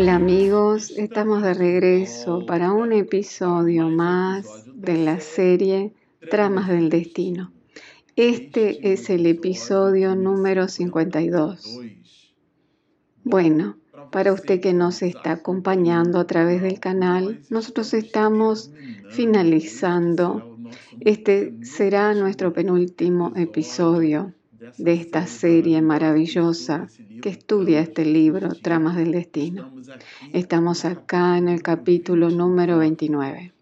Hola amigos, estamos de regreso para un episodio más de la serie Tramas del Destino. Este es el episodio número 52. Bueno, para usted que nos está acompañando a través del canal, nosotros estamos finalizando. Este será nuestro penúltimo episodio de esta serie maravillosa que estudia este libro, Tramas del Destino. Estamos acá en el capítulo número 29.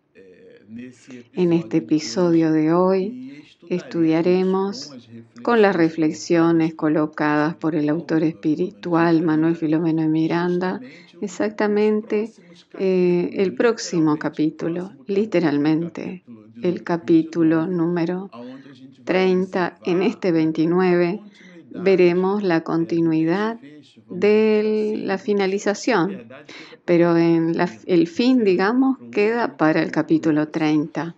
En este episodio de hoy estudiaremos con las reflexiones colocadas por el autor espiritual Manuel Filomeno de Miranda exactamente eh, el próximo capítulo, literalmente el capítulo número 30, en este 29, veremos la continuidad de la finalización, pero en el fin, digamos, queda para el capítulo 30,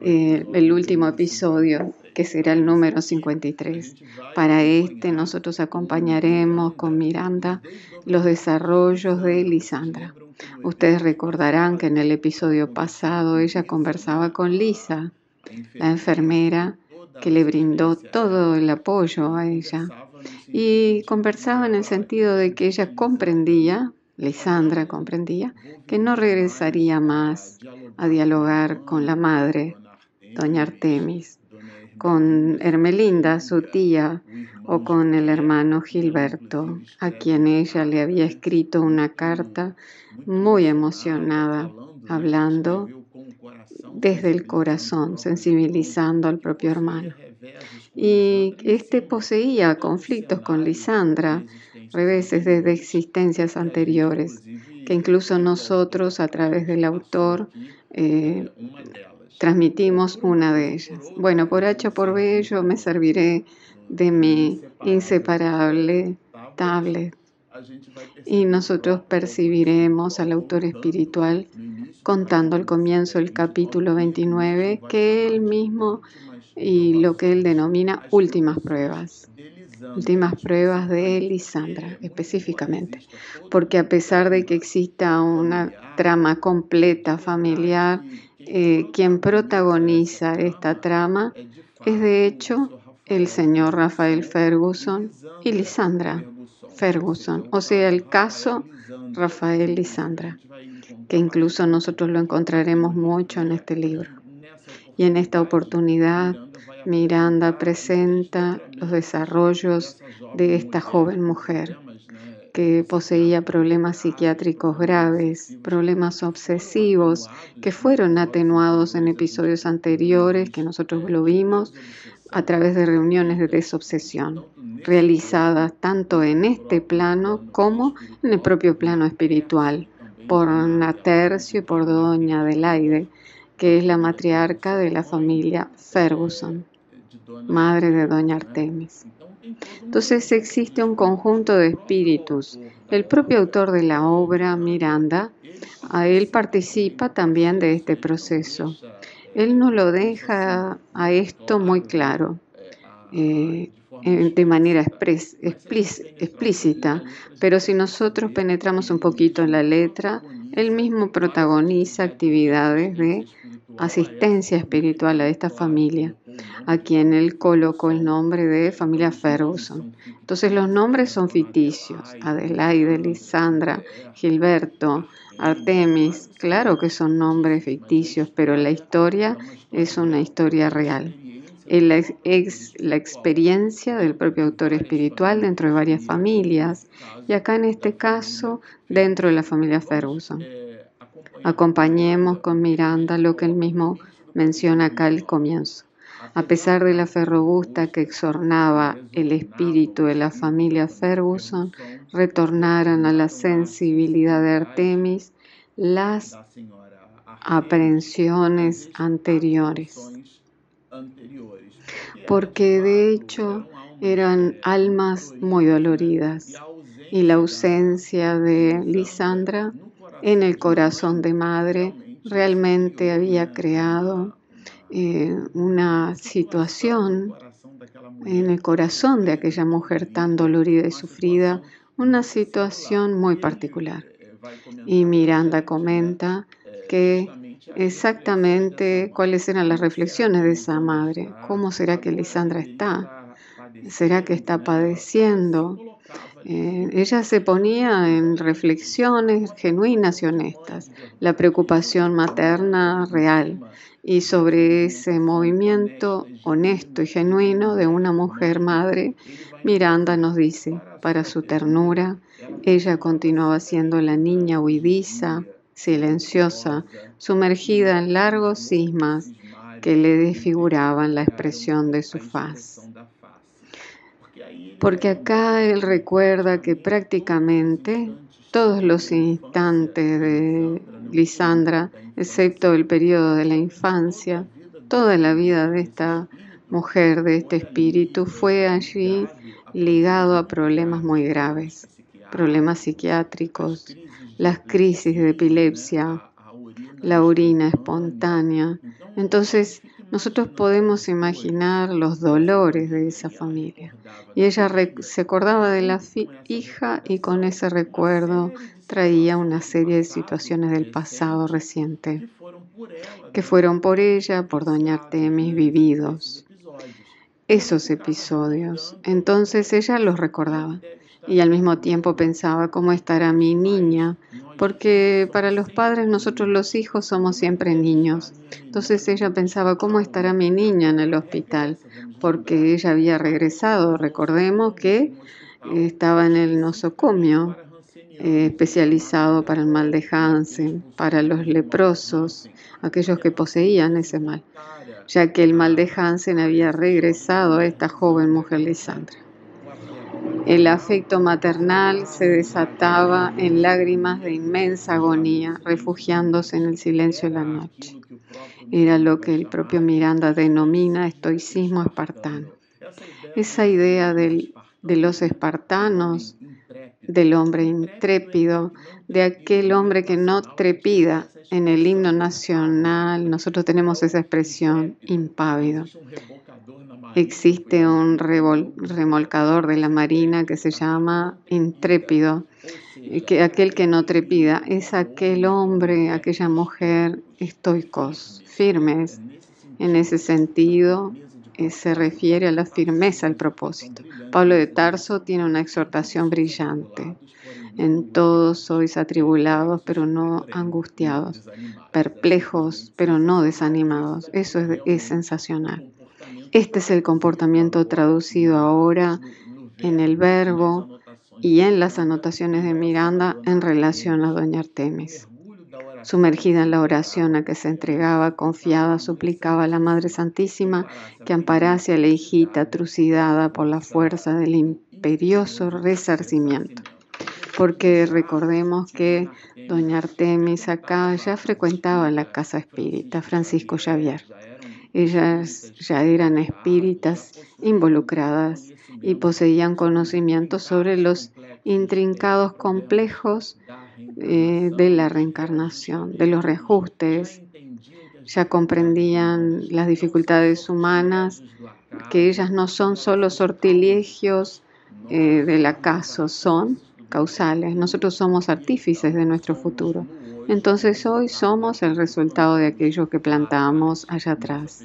eh, el último episodio, que será el número 53. Para este nosotros acompañaremos con Miranda los desarrollos de Lisandra. Ustedes recordarán que en el episodio pasado ella conversaba con Lisa, la enfermera que le brindó todo el apoyo a ella. Y conversaba en el sentido de que ella comprendía, Lisandra comprendía, que no regresaría más a dialogar con la madre, doña Artemis, con Hermelinda, su tía, o con el hermano Gilberto, a quien ella le había escrito una carta muy emocionada, hablando desde el corazón, sensibilizando al propio hermano. Y este poseía conflictos con Lisandra, reveses desde existencias anteriores, que incluso nosotros a través del autor eh, transmitimos una de ellas. Bueno, por H por B yo me serviré de mi inseparable tablet y nosotros percibiremos al autor espiritual contando al comienzo del capítulo 29 que él mismo y lo que él denomina últimas pruebas. Últimas pruebas de Lisandra específicamente, porque a pesar de que exista una trama completa familiar, eh, quien protagoniza esta trama es de hecho el señor Rafael Ferguson y Lisandra. Ferguson, o sea, el caso Rafael Lisandra, que incluso nosotros lo encontraremos mucho en este libro. Y en esta oportunidad, Miranda presenta los desarrollos de esta joven mujer que poseía problemas psiquiátricos graves, problemas obsesivos que fueron atenuados en episodios anteriores que nosotros lo vimos, a través de reuniones de desobsesión, realizadas tanto en este plano como en el propio plano espiritual, por Natercio y por Doña Adelaide, que es la matriarca de la familia Ferguson, madre de Doña Artemis. Entonces existe un conjunto de espíritus. El propio autor de la obra, Miranda, a él participa también de este proceso. Él no lo deja a esto muy claro, eh, de manera explícita, pero si nosotros penetramos un poquito en la letra, él mismo protagoniza actividades de asistencia espiritual a esta familia, a quien él colocó el nombre de familia Ferguson. Entonces los nombres son ficticios, Adelaide, Lisandra, Gilberto, Artemis, claro que son nombres ficticios, pero la historia es una historia real. Es la experiencia del propio autor espiritual dentro de varias familias y acá en este caso dentro de la familia Ferguson. Acompañemos con Miranda lo que él mismo menciona acá al comienzo. A pesar de la fe robusta que exornaba el espíritu de la familia Ferguson, retornaran a la sensibilidad de Artemis las aprehensiones anteriores, porque de hecho eran almas muy doloridas y la ausencia de Lisandra en el corazón de madre realmente había creado eh, una situación en el corazón de aquella mujer tan dolorida y sufrida, una situación muy particular. Y Miranda comenta que exactamente cuáles eran las reflexiones de esa madre. ¿Cómo será que Lisandra está? ¿Será que está padeciendo? Eh, ella se ponía en reflexiones genuinas y honestas, la preocupación materna real y sobre ese movimiento honesto y genuino de una mujer madre, Miranda nos dice, para su ternura, ella continuaba siendo la niña huidiza, silenciosa, sumergida en largos cismas que le desfiguraban la expresión de su faz. Porque acá él recuerda que prácticamente todos los instantes de Lisandra, excepto el periodo de la infancia, toda la vida de esta mujer, de este espíritu, fue allí ligado a problemas muy graves, problemas psiquiátricos, las crisis de epilepsia, la orina espontánea. Entonces, nosotros podemos imaginar los dolores de esa familia. Y ella se acordaba de la hija y con ese recuerdo traía una serie de situaciones del pasado reciente que fueron por ella, por Doña Artemis, vividos. Esos episodios. Entonces ella los recordaba y al mismo tiempo pensaba cómo estará mi niña, porque para los padres nosotros los hijos somos siempre niños. Entonces ella pensaba cómo estará mi niña en el hospital, porque ella había regresado. Recordemos que estaba en el nosocomio, eh, especializado para el mal de Hansen, para los leprosos, aquellos que poseían ese mal, ya que el mal de Hansen había regresado a esta joven mujer Lisandra. El afecto maternal se desataba en lágrimas de inmensa agonía, refugiándose en el silencio de la noche. Era lo que el propio Miranda denomina estoicismo espartano. Esa idea de los espartanos, del hombre intrépido, de aquel hombre que no trepida en el himno nacional, nosotros tenemos esa expresión impávido. Existe un remolcador de la Marina que se llama intrépido, que aquel que no trepida es aquel hombre, aquella mujer estoicos, firmes. En ese sentido, eh, se refiere a la firmeza del propósito. Pablo de Tarso tiene una exhortación brillante. En todos sois atribulados, pero no angustiados, perplejos, pero no desanimados. Eso es sensacional. Este es el comportamiento traducido ahora en el verbo y en las anotaciones de Miranda en relación a Doña Artemis. Sumergida en la oración a que se entregaba, confiada, suplicaba a la Madre Santísima que amparase a la hijita trucidada por la fuerza del imperioso resarcimiento. Porque recordemos que Doña Artemis acá ya frecuentaba la casa espírita Francisco Xavier. Ellas ya eran espíritas involucradas y poseían conocimientos sobre los intrincados complejos eh, de la reencarnación, de los reajustes. Ya comprendían las dificultades humanas, que ellas no son solo sortilegios eh, del acaso, son causales. Nosotros somos artífices de nuestro futuro. Entonces hoy somos el resultado de aquello que plantamos allá atrás.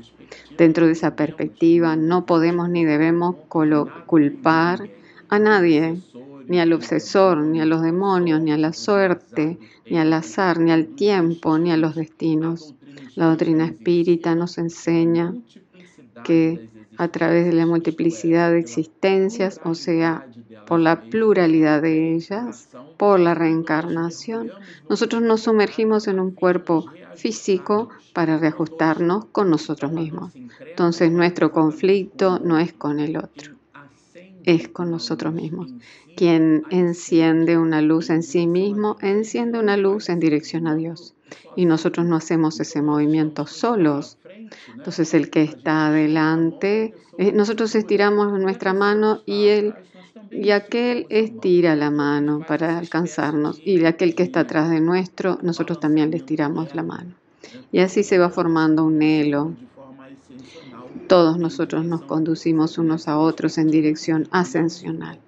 Dentro de esa perspectiva no podemos ni debemos culpar a nadie, ni al obsesor, ni a los demonios, ni a la suerte, ni al azar, ni al tiempo, ni a los destinos. La doctrina espírita nos enseña que a través de la multiplicidad de existencias, o sea, por la pluralidad de ellas, por la reencarnación, nosotros nos sumergimos en un cuerpo físico para reajustarnos con nosotros mismos. Entonces nuestro conflicto no es con el otro, es con nosotros mismos. Quien enciende una luz en sí mismo, enciende una luz en dirección a Dios. Y nosotros no hacemos ese movimiento solos. Entonces el que está adelante, eh, nosotros estiramos nuestra mano y él y aquel estira la mano para alcanzarnos y aquel que está atrás de nuestro, nosotros también le estiramos la mano. Y así se va formando un helo todos nosotros nos conducimos unos a otros en dirección ascensional.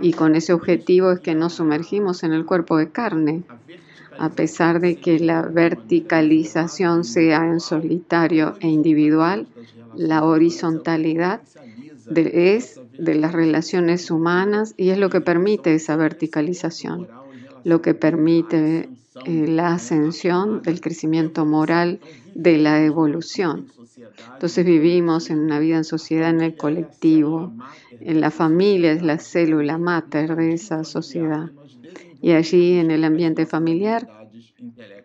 Y con ese objetivo es que nos sumergimos en el cuerpo de carne, a pesar de que la verticalización sea en solitario e individual, la horizontalidad es de las relaciones humanas y es lo que permite esa verticalización, lo que permite eh, la ascensión del crecimiento moral, de la evolución. Entonces vivimos en una vida en sociedad, en el colectivo, en la familia es la célula mater de esa sociedad. Y allí en el ambiente familiar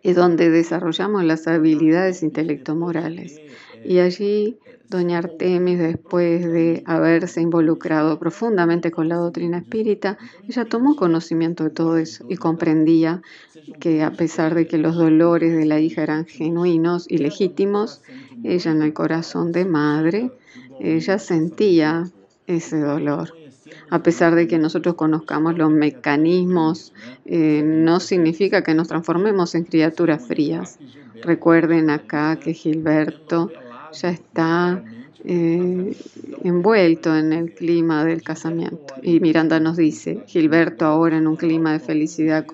es donde desarrollamos las habilidades intelecto-morales. Y allí Doña Artemis, después de haberse involucrado profundamente con la doctrina espírita, ella tomó conocimiento de todo eso y comprendía que a pesar de que los dolores de la hija eran genuinos y legítimos, ella en el corazón de madre, ella sentía ese dolor. A pesar de que nosotros conozcamos los mecanismos, eh, no significa que nos transformemos en criaturas frías. Recuerden acá que Gilberto ya está eh, envuelto en el clima del casamiento. Y Miranda nos dice, Gilberto ahora en un clima de felicidad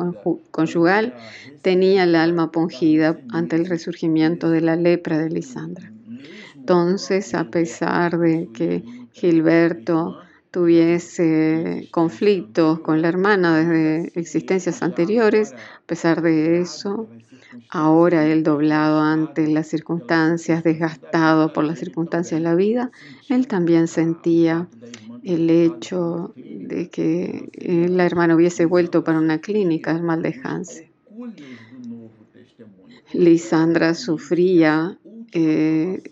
conyugal tenía el alma pungida ante el resurgimiento de la lepra de Lisandra. Entonces, a pesar de que Gilberto tuviese conflictos con la hermana desde existencias anteriores, a pesar de eso, Ahora él doblado ante las circunstancias, desgastado por las circunstancias de la vida, él también sentía el hecho de que la hermana hubiese vuelto para una clínica del mal de. Lisandra sufría eh,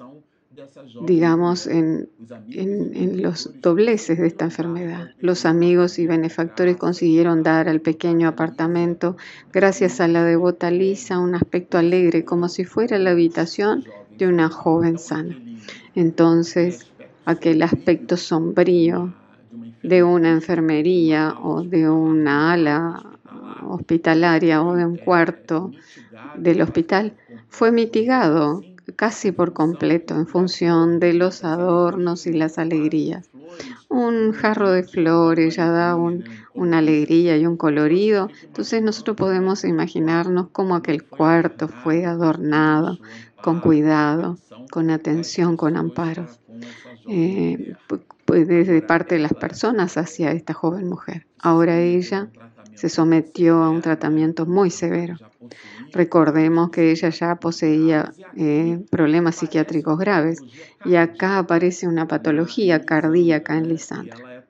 digamos, en, los dobleces de esta enfermedad. Los amigos y benefactores consiguieron dar al pequeño apartamento, gracias a la devota Lisa, un aspecto alegre, como si fuera la habitación de una joven sana. Entonces, aquel aspecto sombrío de una enfermería o de una ala hospitalaria o de un cuarto del hospital fue mitigado casi por completo en función de los adornos y las alegrías. Un jarro de flores ya da una alegría y un colorido, entonces nosotros podemos imaginarnos cómo aquel cuarto fue adornado con cuidado, con atención, con amparo, eh, pues desde parte de las personas hacia esta joven mujer. Ahora ella se sometió a un tratamiento muy severo. Recordemos que ella ya poseía eh, problemas psiquiátricos graves y acá aparece una patología cardíaca en Lisandra.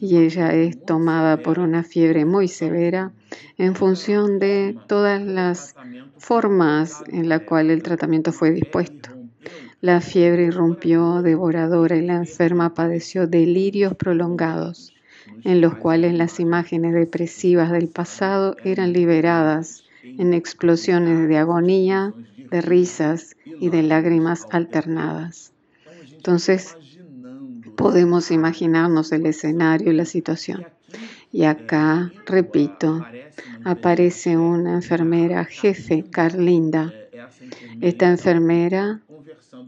Y ella es tomada por una fiebre muy severa en función de todas las formas en las cuales el tratamiento fue dispuesto. La fiebre irrumpió devoradora y la enferma padeció delirios prolongados en los cuales las imágenes depresivas del pasado eran liberadas en explosiones de agonía, de risas y de lágrimas alternadas. Entonces, podemos imaginarnos el escenario y la situación. Y acá, repito, aparece una enfermera jefe, Carlinda. Esta enfermera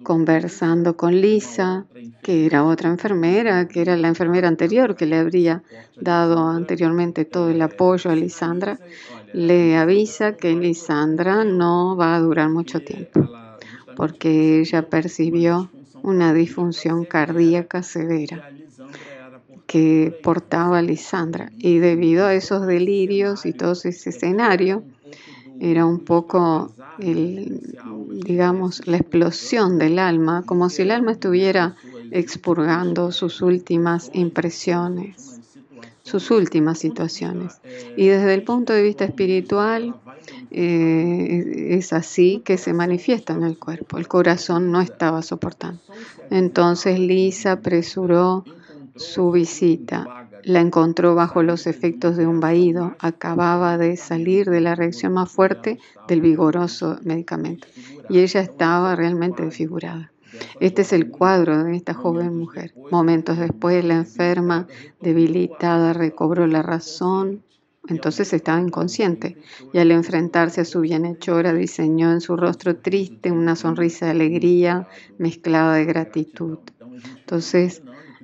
conversando con Lisa, que era otra enfermera, que era la enfermera anterior que le habría dado anteriormente todo el apoyo a Lisandra, le avisa que Lisandra no va a durar mucho tiempo, porque ella percibió una disfunción cardíaca severa que portaba Lisandra. Y debido a esos delirios y todo ese escenario, era un poco, digamos, la explosión del alma, como si el alma estuviera expurgando sus últimas impresiones, sus últimas situaciones. Y desde el punto de vista espiritual, eh, es así que se manifiesta en el cuerpo. El corazón no estaba soportando. Entonces Lisa apresuró su visita la encontró bajo los efectos de un vaído. Acababa de salir de la reacción más fuerte del vigoroso medicamento. Y ella estaba realmente desfigurada. Este es el cuadro de esta joven mujer. Momentos después, la enferma, debilitada, recobró la razón. Entonces estaba inconsciente y al enfrentarse a su bienhechora diseñó en su rostro triste una sonrisa de alegría mezclada de gratitud. Entonces,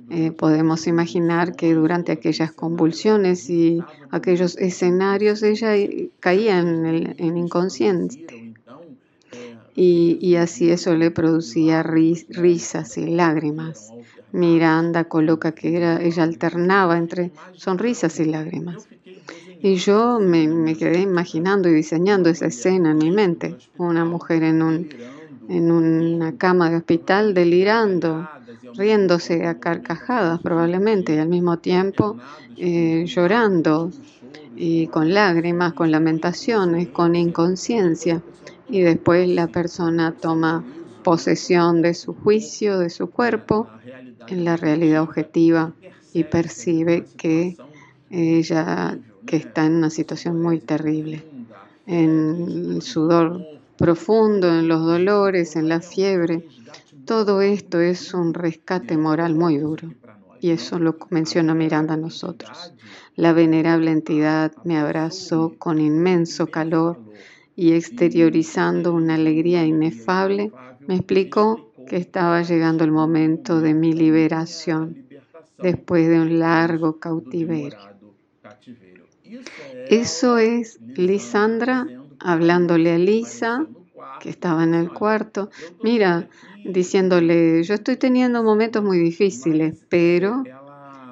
eh, podemos imaginar que durante aquellas convulsiones y aquellos escenarios ella caía en, en inconsciente. Y, así eso le producía risas y lágrimas. Miranda coloca que era, ella alternaba entre sonrisas y lágrimas. Y yo me, quedé imaginando y diseñando esa escena en mi mente. Una mujer en, un, en una cama de hospital delirando, riéndose a carcajadas probablemente y al mismo tiempo eh, llorando y con lágrimas, con lamentaciones, con inconsciencia. Y después la persona toma posesión de su juicio, de su cuerpo, en la realidad objetiva y percibe que ella que está en una situación muy terrible, en el sudor profundo, en los dolores, en la fiebre. Todo esto es un rescate moral muy duro y eso lo menciona Miranda a nosotros. La venerable entidad me abrazó con inmenso calor y exteriorizando una alegría inefable, me explicó que estaba llegando el momento de mi liberación después de un largo cautiverio. Eso es Lisandra hablándole a Lisa, que estaba en el cuarto. Mira, diciéndole, yo estoy teniendo momentos muy difíciles, pero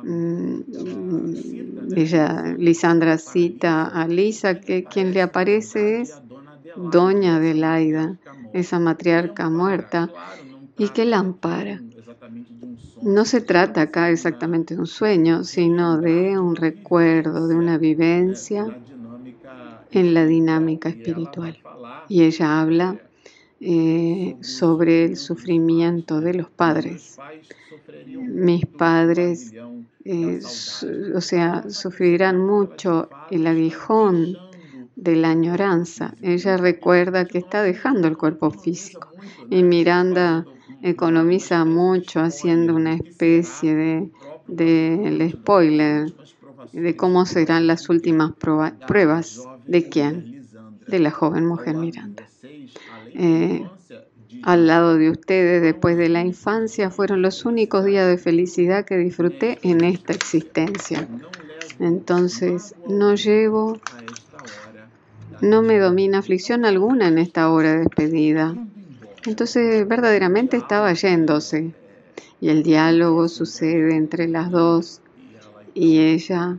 mm, ella, Lisandra cita a Lisa, que quien le aparece es Doña Adelaida, esa matriarca muerta, y que la ampara. No se trata acá exactamente de un sueño, sino de un recuerdo, de una vivencia en la dinámica espiritual. Y ella habla eh, sobre el sufrimiento de los padres. Mis padres, eh, o sea, sufrirán mucho el aguijón de la añoranza. Ella recuerda que está dejando el cuerpo físico. Y Miranda economiza mucho haciendo una especie de, de spoiler de cómo serán las últimas pruebas. ¿De quién? De la joven mujer Miranda. Eh, al lado de ustedes, después de la infancia, fueron los únicos días de felicidad que disfruté en esta existencia. Entonces, no llevo, no me domina aflicción alguna en esta hora de despedida. Entonces verdaderamente estaba yéndose y el diálogo sucede entre las dos y ella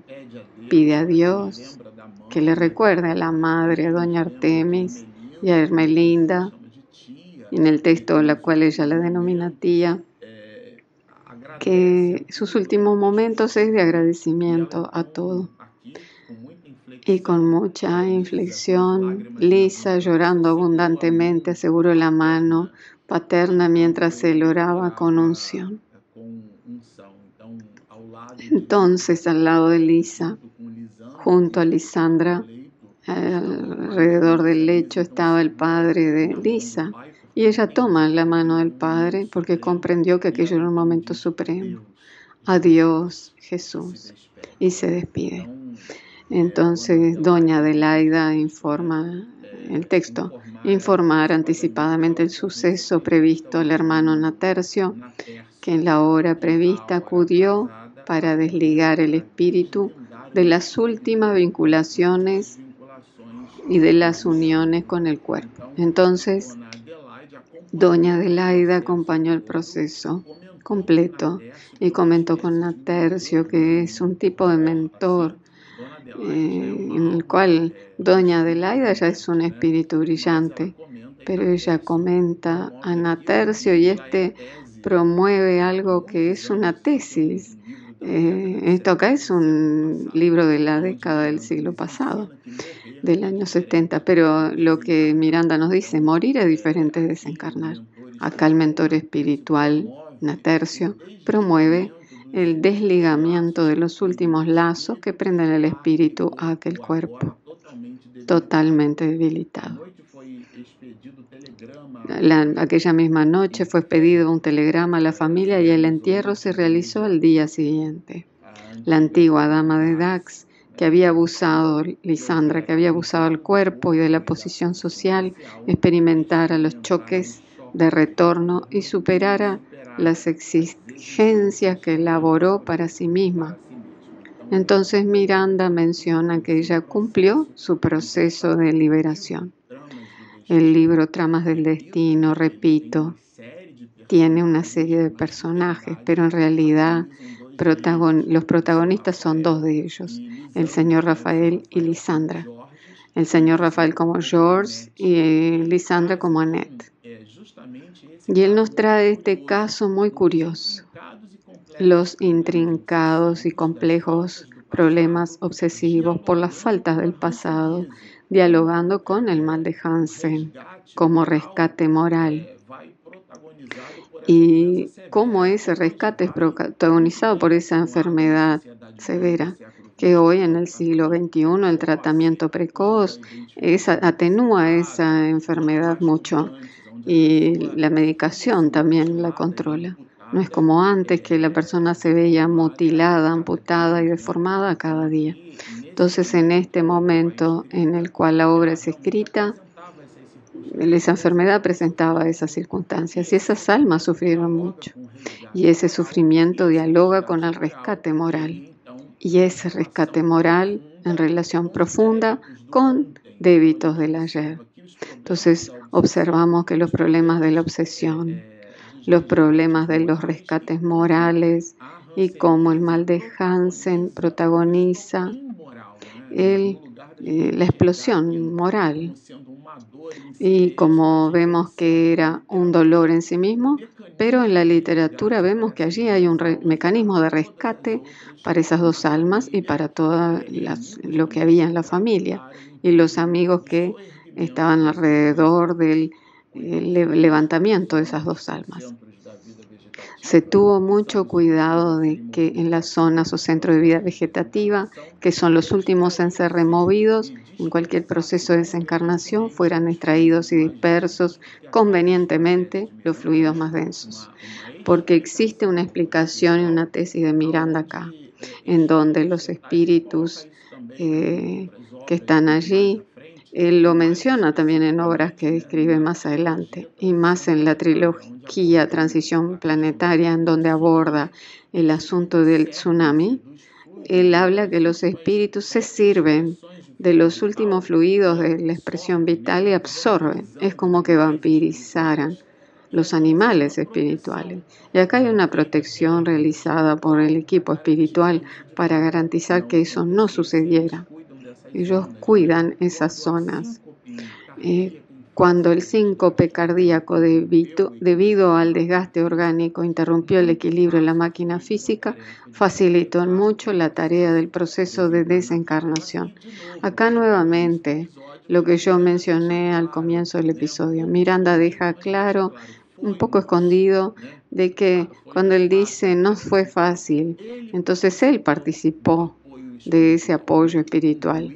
pide a Dios que le recuerde a la madre, a doña Artemis y a Hermelinda, en el texto la cual ella la denomina tía, que sus últimos momentos es de agradecimiento a todo y con mucha inflexión, Lisa, llorando abundantemente, aseguró la mano paterna mientras se oraba con unción. Entonces, al lado de Lisa, junto a Lisandra, alrededor del lecho estaba el padre de Lisa, y ella toma la mano del padre porque comprendió que aquello era un momento supremo. Adiós, Jesús, y se despide. Entonces, doña Adelaida informa el texto, informar anticipadamente el suceso previsto al hermano Natercio, que en la hora prevista acudió para desligar el espíritu de las últimas vinculaciones y de las uniones con el cuerpo. Entonces, doña Adelaida acompañó el proceso completo y comentó con Natercio que es un tipo de mentor eh, en el cual Doña Adelaida ya es un espíritu brillante, pero ella comenta a Natercio y este promueve algo que es una tesis. Eh, esto acá es un libro de la década del siglo pasado, del año 70, pero lo que Miranda nos dice, morir es diferente de desencarnar. Acá el mentor espiritual, Natercio, promueve el desligamiento de los últimos lazos que prenden el espíritu a aquel cuerpo, totalmente debilitado. Aquella misma noche fue pedido un telegrama a la familia y el entierro se realizó al día siguiente. La antigua dama de Dax, que había abusado, Lisandra, que había abusado del cuerpo y de la posición social, experimentara los choques de retorno y superara las exigencias que elaboró para sí misma. Entonces Miranda menciona que ella cumplió su proceso de liberación. El libro Tramas del Destino, repito, tiene una serie de personajes, pero en realidad los protagonistas son dos de ellos, el señor Rafael y Lisandra. El señor Rafael como George y Lisandra como Annette. Y él nos trae este caso muy curioso, los intrincados y complejos problemas obsesivos por las faltas del pasado, dialogando con el mal de Hansen como rescate moral y cómo ese rescate es protagonizado por esa enfermedad severa que hoy en el siglo XXI el tratamiento precoz atenúa esa enfermedad mucho y la medicación también la controla. No es como antes que la persona se veía mutilada, amputada y deformada cada día. Entonces en este momento en el cual la obra es escrita, esa enfermedad presentaba esas circunstancias y esas almas sufrieron mucho. Y ese sufrimiento dialoga con el rescate moral. Y ese rescate moral en relación profunda con débitos del ayer. Entonces observamos que los problemas de la obsesión, los problemas de los rescates morales y cómo el mal de Hansen protagoniza el, eh, la explosión moral y como vemos que era un dolor en sí mismo, pero en la literatura vemos que allí hay un mecanismo de rescate para esas dos almas y para todo lo que había en la familia y los amigos que estaban alrededor del eh, levantamiento de esas dos almas. Se tuvo mucho cuidado de que en las zonas o centros de vida vegetativa, que son los últimos en ser removidos en cualquier proceso de desencarnación, fueran extraídos y dispersos convenientemente los fluidos más densos. Porque existe una explicación y una tesis de Miranda acá, en donde los espíritus eh, que están allí él lo menciona también en obras que escribe más adelante y más en la trilogía Transición Planetaria, en donde aborda el asunto del tsunami. Él habla que los espíritus se sirven de los últimos fluidos de la expresión vital y absorben. Es como que vampirizaran los animales espirituales. Y acá hay una protección realizada por el equipo espiritual para garantizar que eso no sucediera. Ellos cuidan esas zonas. Eh, cuando el síncope cardíaco debido, debido al desgaste orgánico interrumpió el equilibrio en la máquina física, facilitó mucho la tarea del proceso de desencarnación. Acá nuevamente lo que yo mencioné al comienzo del episodio. Miranda deja claro, un poco escondido, de que cuando él dice no fue fácil, entonces él participó de ese apoyo espiritual.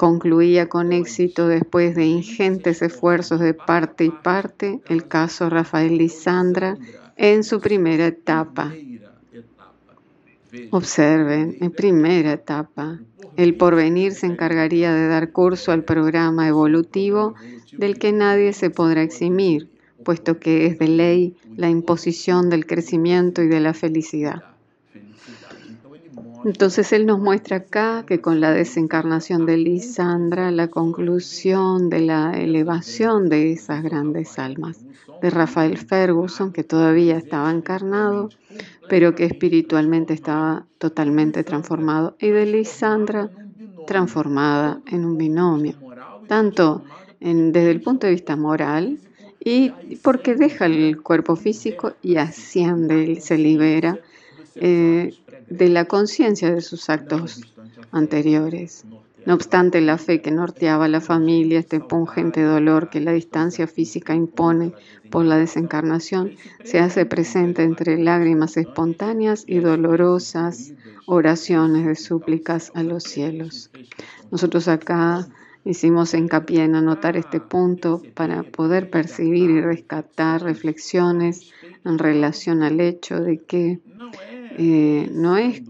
Concluía con éxito después de ingentes esfuerzos de parte y parte el caso Rafael Lisandra en su primera etapa. Observen, en primera etapa, el porvenir se encargaría de dar curso al programa evolutivo del que nadie se podrá eximir, puesto que es de ley la imposición del crecimiento y de la felicidad. Entonces él nos muestra acá que con la desencarnación de Lisandra, la conclusión de la elevación de esas grandes almas, de Rafael Ferguson, que todavía estaba encarnado, pero que espiritualmente estaba totalmente transformado, y de Lisandra, transformada en un binomio, tanto desde el punto de vista moral, y porque deja el cuerpo físico y asciende, se libera eh, de la conciencia de sus actos anteriores. No obstante, la fe que norteaba a la familia, este pungente dolor que la distancia física impone por la desencarnación, se hace presente entre lágrimas espontáneas y dolorosas oraciones de súplicas a los cielos. Nosotros acá hicimos hincapié en anotar este punto para poder percibir y rescatar reflexiones en relación al hecho de que eh, no es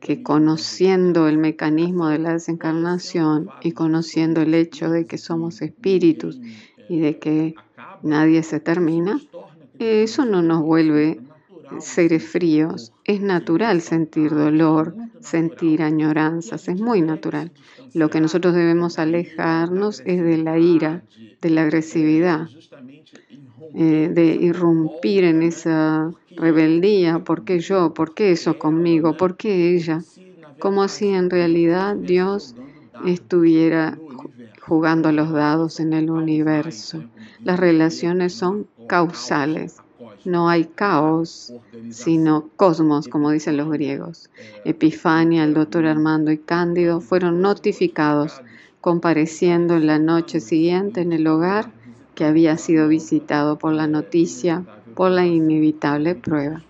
que conociendo el mecanismo de la desencarnación y conociendo el hecho de que somos espíritus y de que nadie se termina, Eso no nos vuelve seres fríos. Es natural sentir dolor, sentir añoranzas, es muy natural. Lo que nosotros debemos alejarnos es de la ira, de la agresividad, eh, de irrumpir en esa rebeldía. ¿Por qué yo? ¿Por qué eso conmigo? ¿Por qué ella? Como si en realidad Dios estuviera jugando a los dados en el universo. Las relaciones son causales. No hay caos, sino cosmos, como dicen los griegos. Epifania, el doctor Armando y Cándido fueron notificados compareciendo en la noche siguiente en el hogar había sido visitado por la noticia, por la inevitable prueba.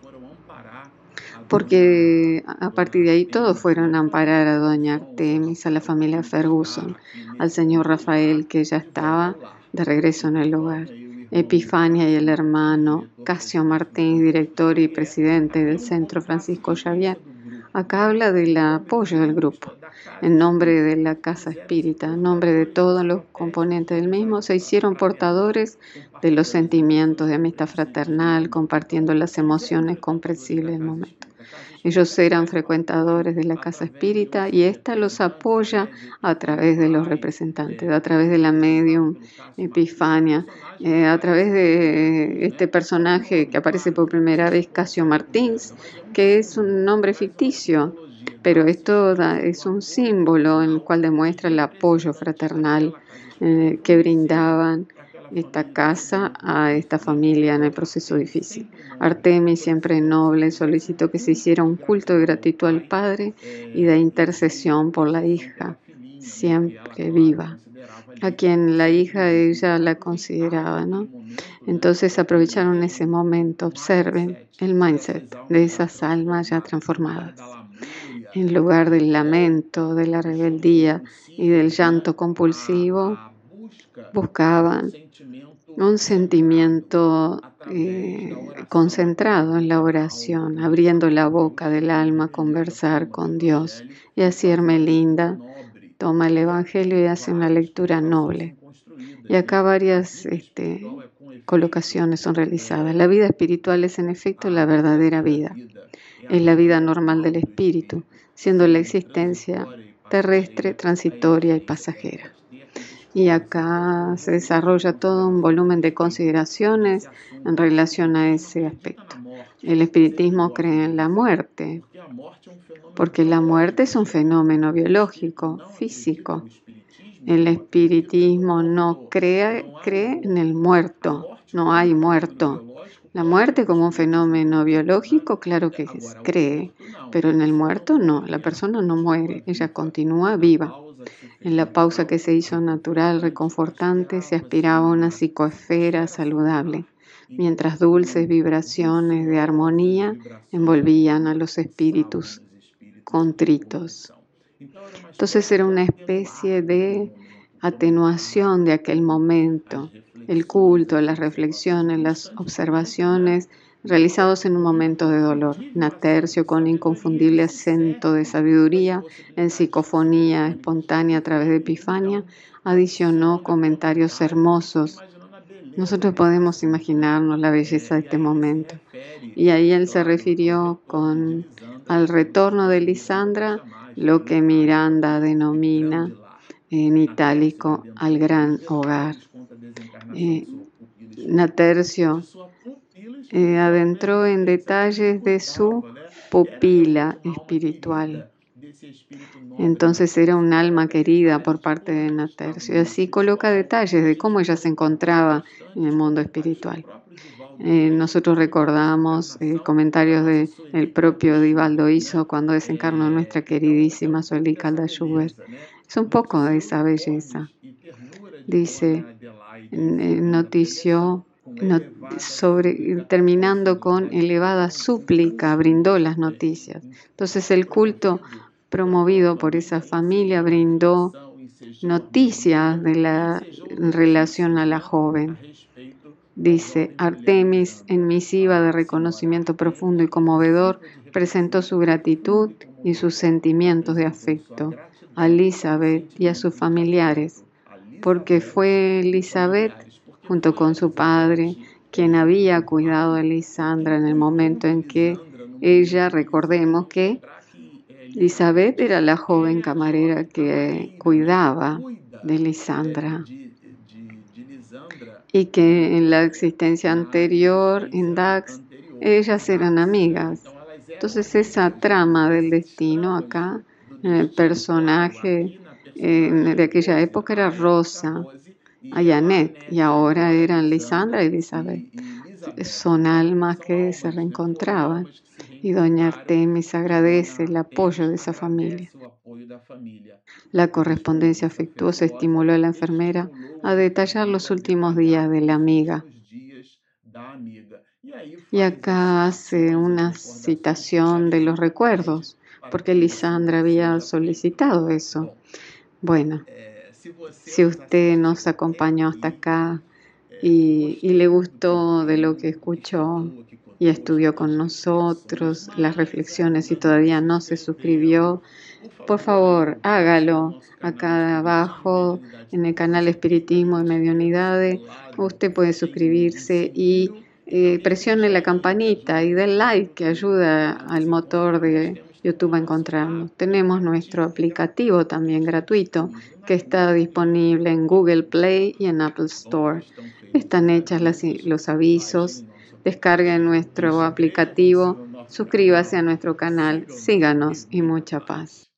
Porque a partir de ahí todos fueron a amparar a doña Artemis, a la familia Ferguson, al señor Rafael que ya estaba de regreso en el hogar. Epifania y el hermano Casio Martín, director y presidente del Centro Francisco Xavier. Acá habla del apoyo del grupo. En nombre de la Casa Espírita, en nombre de todos los componentes del mismo, se hicieron portadores de los sentimientos de amistad fraternal, compartiendo las emociones comprensibles del momento. Ellos eran frecuentadores de la casa espírita y ésta los apoya a través de los representantes, a través de la medium Epifania, eh, a través de este personaje que aparece por primera vez, Casio Martins, que es un nombre ficticio, pero esto es un símbolo en el cual demuestra el apoyo fraternal eh, que brindaban esta casa a esta familia en el proceso difícil. Artemis, siempre noble, solicitó que se hiciera un culto de gratitud al Padre y de intercesión por la hija, siempre viva, a quien la hija ella la consideraba, ¿no? Entonces aprovecharon ese momento, observen el mindset de esas almas ya transformadas. En lugar del lamento, de la rebeldía y del llanto compulsivo, buscaban un sentimiento eh, concentrado en la oración, abriendo la boca del alma, conversar con Dios. Y así Hermelinda toma el Evangelio y hace una lectura noble. Y acá varias este, colocaciones son realizadas. La vida espiritual es en efecto la verdadera vida. Es la vida normal del espíritu, siendo la existencia terrestre, transitoria y pasajera. Y acá se desarrolla todo un volumen de consideraciones en relación a ese aspecto. El espiritismo cree en la muerte, porque la muerte es un fenómeno biológico, físico. El espiritismo no cree, cree en el muerto, no hay muerto. La muerte como un fenómeno biológico, claro que cree, pero en el muerto no, la persona no muere, ella continúa viva. En la pausa que se hizo natural, reconfortante, se aspiraba a una psicoesfera saludable, mientras dulces vibraciones de armonía envolvían a los espíritus contritos. Entonces era una especie de atenuación de aquel momento, el culto, las reflexiones, las observaciones realizados en un momento de dolor. Natercio, con inconfundible acento de sabiduría, en psicofonía espontánea a través de Epifania, adicionó comentarios hermosos. Nosotros podemos imaginarnos la belleza de este momento. Y ahí él se refirió con al retorno de Lisandra, lo que Miranda denomina en itálico al gran hogar. Eh, Natercio eh, adentró en detalles de su pupila espiritual. Entonces era un alma querida por parte de Natercio. Y así coloca detalles de cómo ella se encontraba en el mundo espiritual. Eh, nosotros recordamos eh, comentarios del el propio Divaldo hizo cuando desencarnó nuestra queridísima Sueli Calda Schubert. Es un poco de esa belleza. Dice, notició sobre, terminando con elevada súplica, brindó las noticias. Entonces el culto promovido por esa familia brindó noticias de la relación a la joven. Dice, Artemis, en misiva de reconocimiento profundo y conmovedor, presentó su gratitud y sus sentimientos de afecto a Elizabeth y a sus familiares, porque fue Elizabeth junto con su padre, quien había cuidado a Lisandra en el momento en que ella, recordemos que Elizabeth era la joven camarera que cuidaba de Lisandra y que en la existencia anterior, en Dax, ellas eran amigas. Entonces esa trama del destino acá, el personaje de aquella época era Rosa, Ayanet, y ahora eran Lisandra y Elizabeth. Son almas que se reencontraban y doña Artemis agradece el apoyo de esa familia. La correspondencia afectuosa estimuló a la enfermera a detallar los últimos días de la amiga. Y acá hace una citación de los recuerdos, porque Lisandra había solicitado eso. Bueno, si usted nos acompañó hasta acá y, y le gustó de lo que escuchó, y estudió con nosotros las reflexiones y todavía no se suscribió, por favor, hágalo acá abajo en el canal Espiritismo y Mediunidades. Usted puede suscribirse y eh, presione la campanita y dé like que ayuda al motor de YouTube a encontrarnos. Tenemos nuestro aplicativo también gratuito que está disponible en Google Play y en Apple Store. Están hechas los avisos Descarguen nuestro aplicativo, suscríbase a nuestro canal, síganos y mucha paz.